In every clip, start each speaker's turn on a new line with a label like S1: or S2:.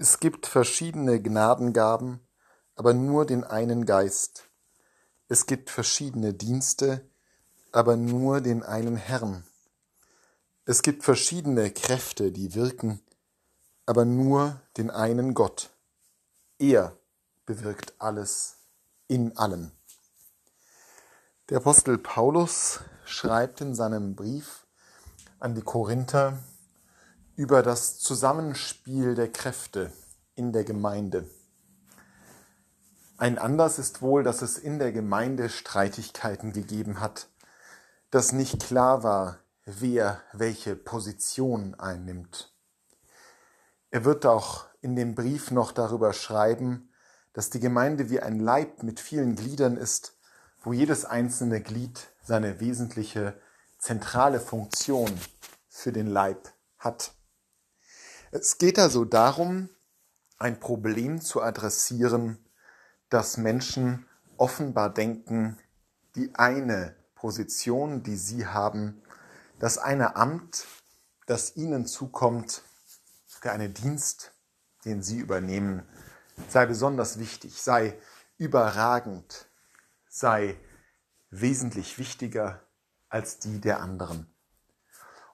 S1: Es gibt verschiedene Gnadengaben, aber nur den einen Geist. Es gibt verschiedene Dienste, aber nur den einen Herrn. Es gibt verschiedene Kräfte, die wirken, aber nur den einen Gott. Er bewirkt alles in allen. Der Apostel Paulus schreibt in seinem Brief an die Korinther über das Zusammenspiel der Kräfte in der Gemeinde. Ein Anlass ist wohl, dass es in der Gemeinde Streitigkeiten gegeben hat, dass nicht klar war, wer welche Position einnimmt. Er wird auch in dem Brief noch darüber schreiben, dass die Gemeinde wie ein Leib mit vielen Gliedern ist, wo jedes einzelne Glied seine wesentliche zentrale Funktion für den Leib hat. Es geht also darum, ein Problem zu adressieren, dass Menschen offenbar denken, die eine Position, die sie haben, das eine Amt, das ihnen zukommt, der eine Dienst, den sie übernehmen, sei besonders wichtig, sei überragend, sei wesentlich wichtiger als die der anderen.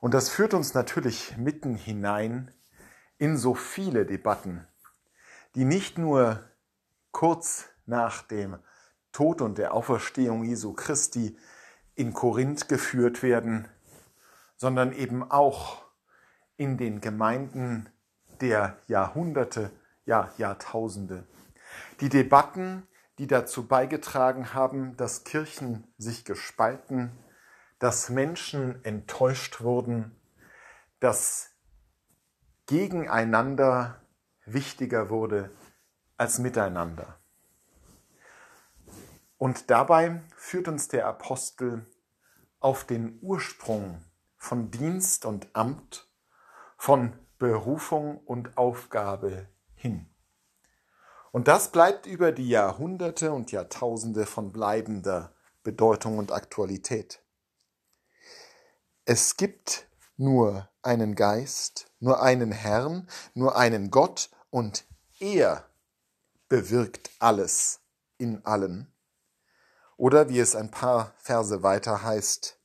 S1: Und das führt uns natürlich mitten hinein in so viele Debatten, die nicht nur kurz nach dem Tod und der Auferstehung Jesu Christi in Korinth geführt werden, sondern eben auch in den Gemeinden der Jahrhunderte, ja Jahrtausende. Die Debatten, die dazu beigetragen haben, dass Kirchen sich gespalten, dass Menschen enttäuscht wurden, dass gegeneinander wichtiger wurde als miteinander. Und dabei führt uns der Apostel auf den Ursprung von Dienst und Amt, von Berufung und Aufgabe hin. Und das bleibt über die Jahrhunderte und Jahrtausende von bleibender Bedeutung und Aktualität. Es gibt nur einen Geist, nur einen Herrn, nur einen Gott und er bewirkt alles in allen. Oder wie es ein paar Verse weiter heißt,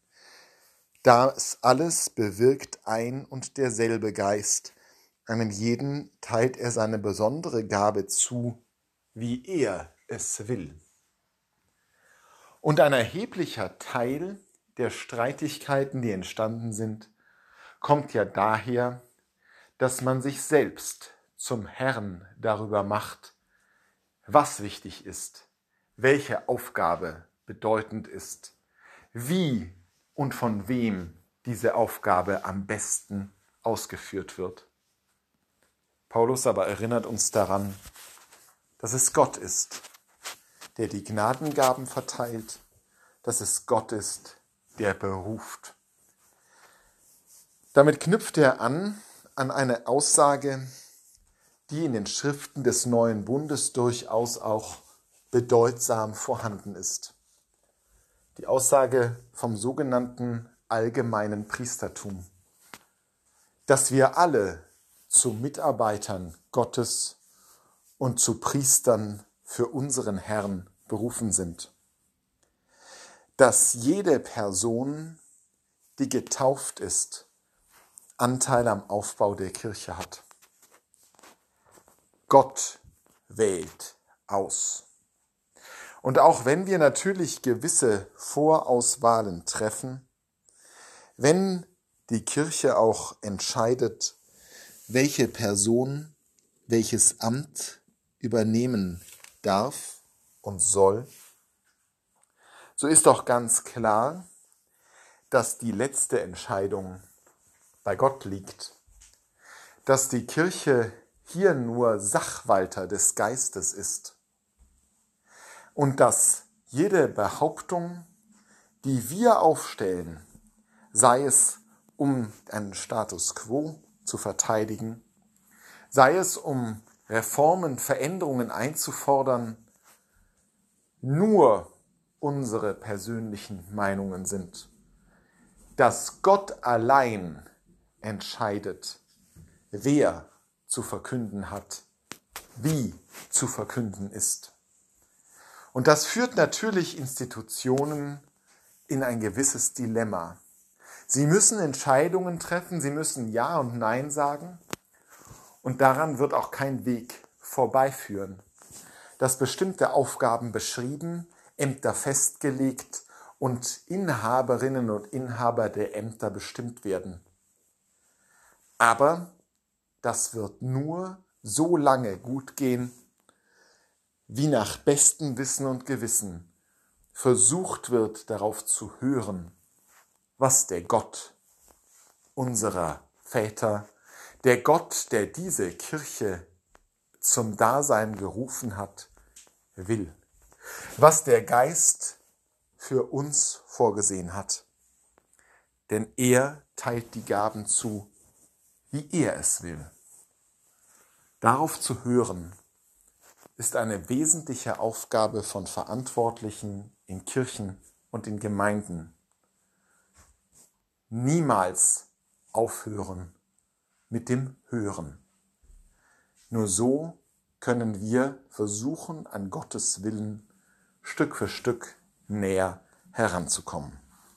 S1: das alles bewirkt ein und derselbe Geist, einem jeden teilt er seine besondere Gabe zu, wie er es will. Und ein erheblicher Teil der Streitigkeiten, die entstanden sind, kommt ja daher, dass man sich selbst zum Herrn darüber macht, was wichtig ist, welche Aufgabe bedeutend ist, wie und von wem diese Aufgabe am besten ausgeführt wird. Paulus aber erinnert uns daran, dass es Gott ist, der die Gnadengaben verteilt, dass es Gott ist, der beruft. Damit knüpft er an an eine Aussage, die in den Schriften des neuen Bundes durchaus auch bedeutsam vorhanden ist. Die Aussage vom sogenannten allgemeinen Priestertum, dass wir alle zu Mitarbeitern Gottes und zu Priestern für unseren Herrn berufen sind. Dass jede Person, die getauft ist, Anteil am Aufbau der Kirche hat. Gott wählt aus. Und auch wenn wir natürlich gewisse Vorauswahlen treffen, wenn die Kirche auch entscheidet, welche Person welches Amt übernehmen darf und soll, so ist doch ganz klar, dass die letzte Entscheidung bei Gott liegt, dass die Kirche hier nur Sachwalter des Geistes ist und dass jede Behauptung, die wir aufstellen, sei es um einen Status quo zu verteidigen, sei es um Reformen, Veränderungen einzufordern, nur unsere persönlichen Meinungen sind. Dass Gott allein entscheidet, wer zu verkünden hat, wie zu verkünden ist. Und das führt natürlich Institutionen in ein gewisses Dilemma. Sie müssen Entscheidungen treffen, sie müssen Ja und Nein sagen und daran wird auch kein Weg vorbeiführen. Dass bestimmte Aufgaben beschrieben, Ämter festgelegt und Inhaberinnen und Inhaber der Ämter bestimmt werden. Aber das wird nur so lange gut gehen, wie nach bestem Wissen und Gewissen versucht wird darauf zu hören, was der Gott unserer Väter, der Gott, der diese Kirche zum Dasein gerufen hat, will, was der Geist für uns vorgesehen hat. Denn er teilt die Gaben zu, wie er es will. Darauf zu hören, ist eine wesentliche Aufgabe von Verantwortlichen in Kirchen und in Gemeinden. Niemals aufhören mit dem Hören. Nur so können wir versuchen, an Gottes Willen Stück für Stück näher heranzukommen.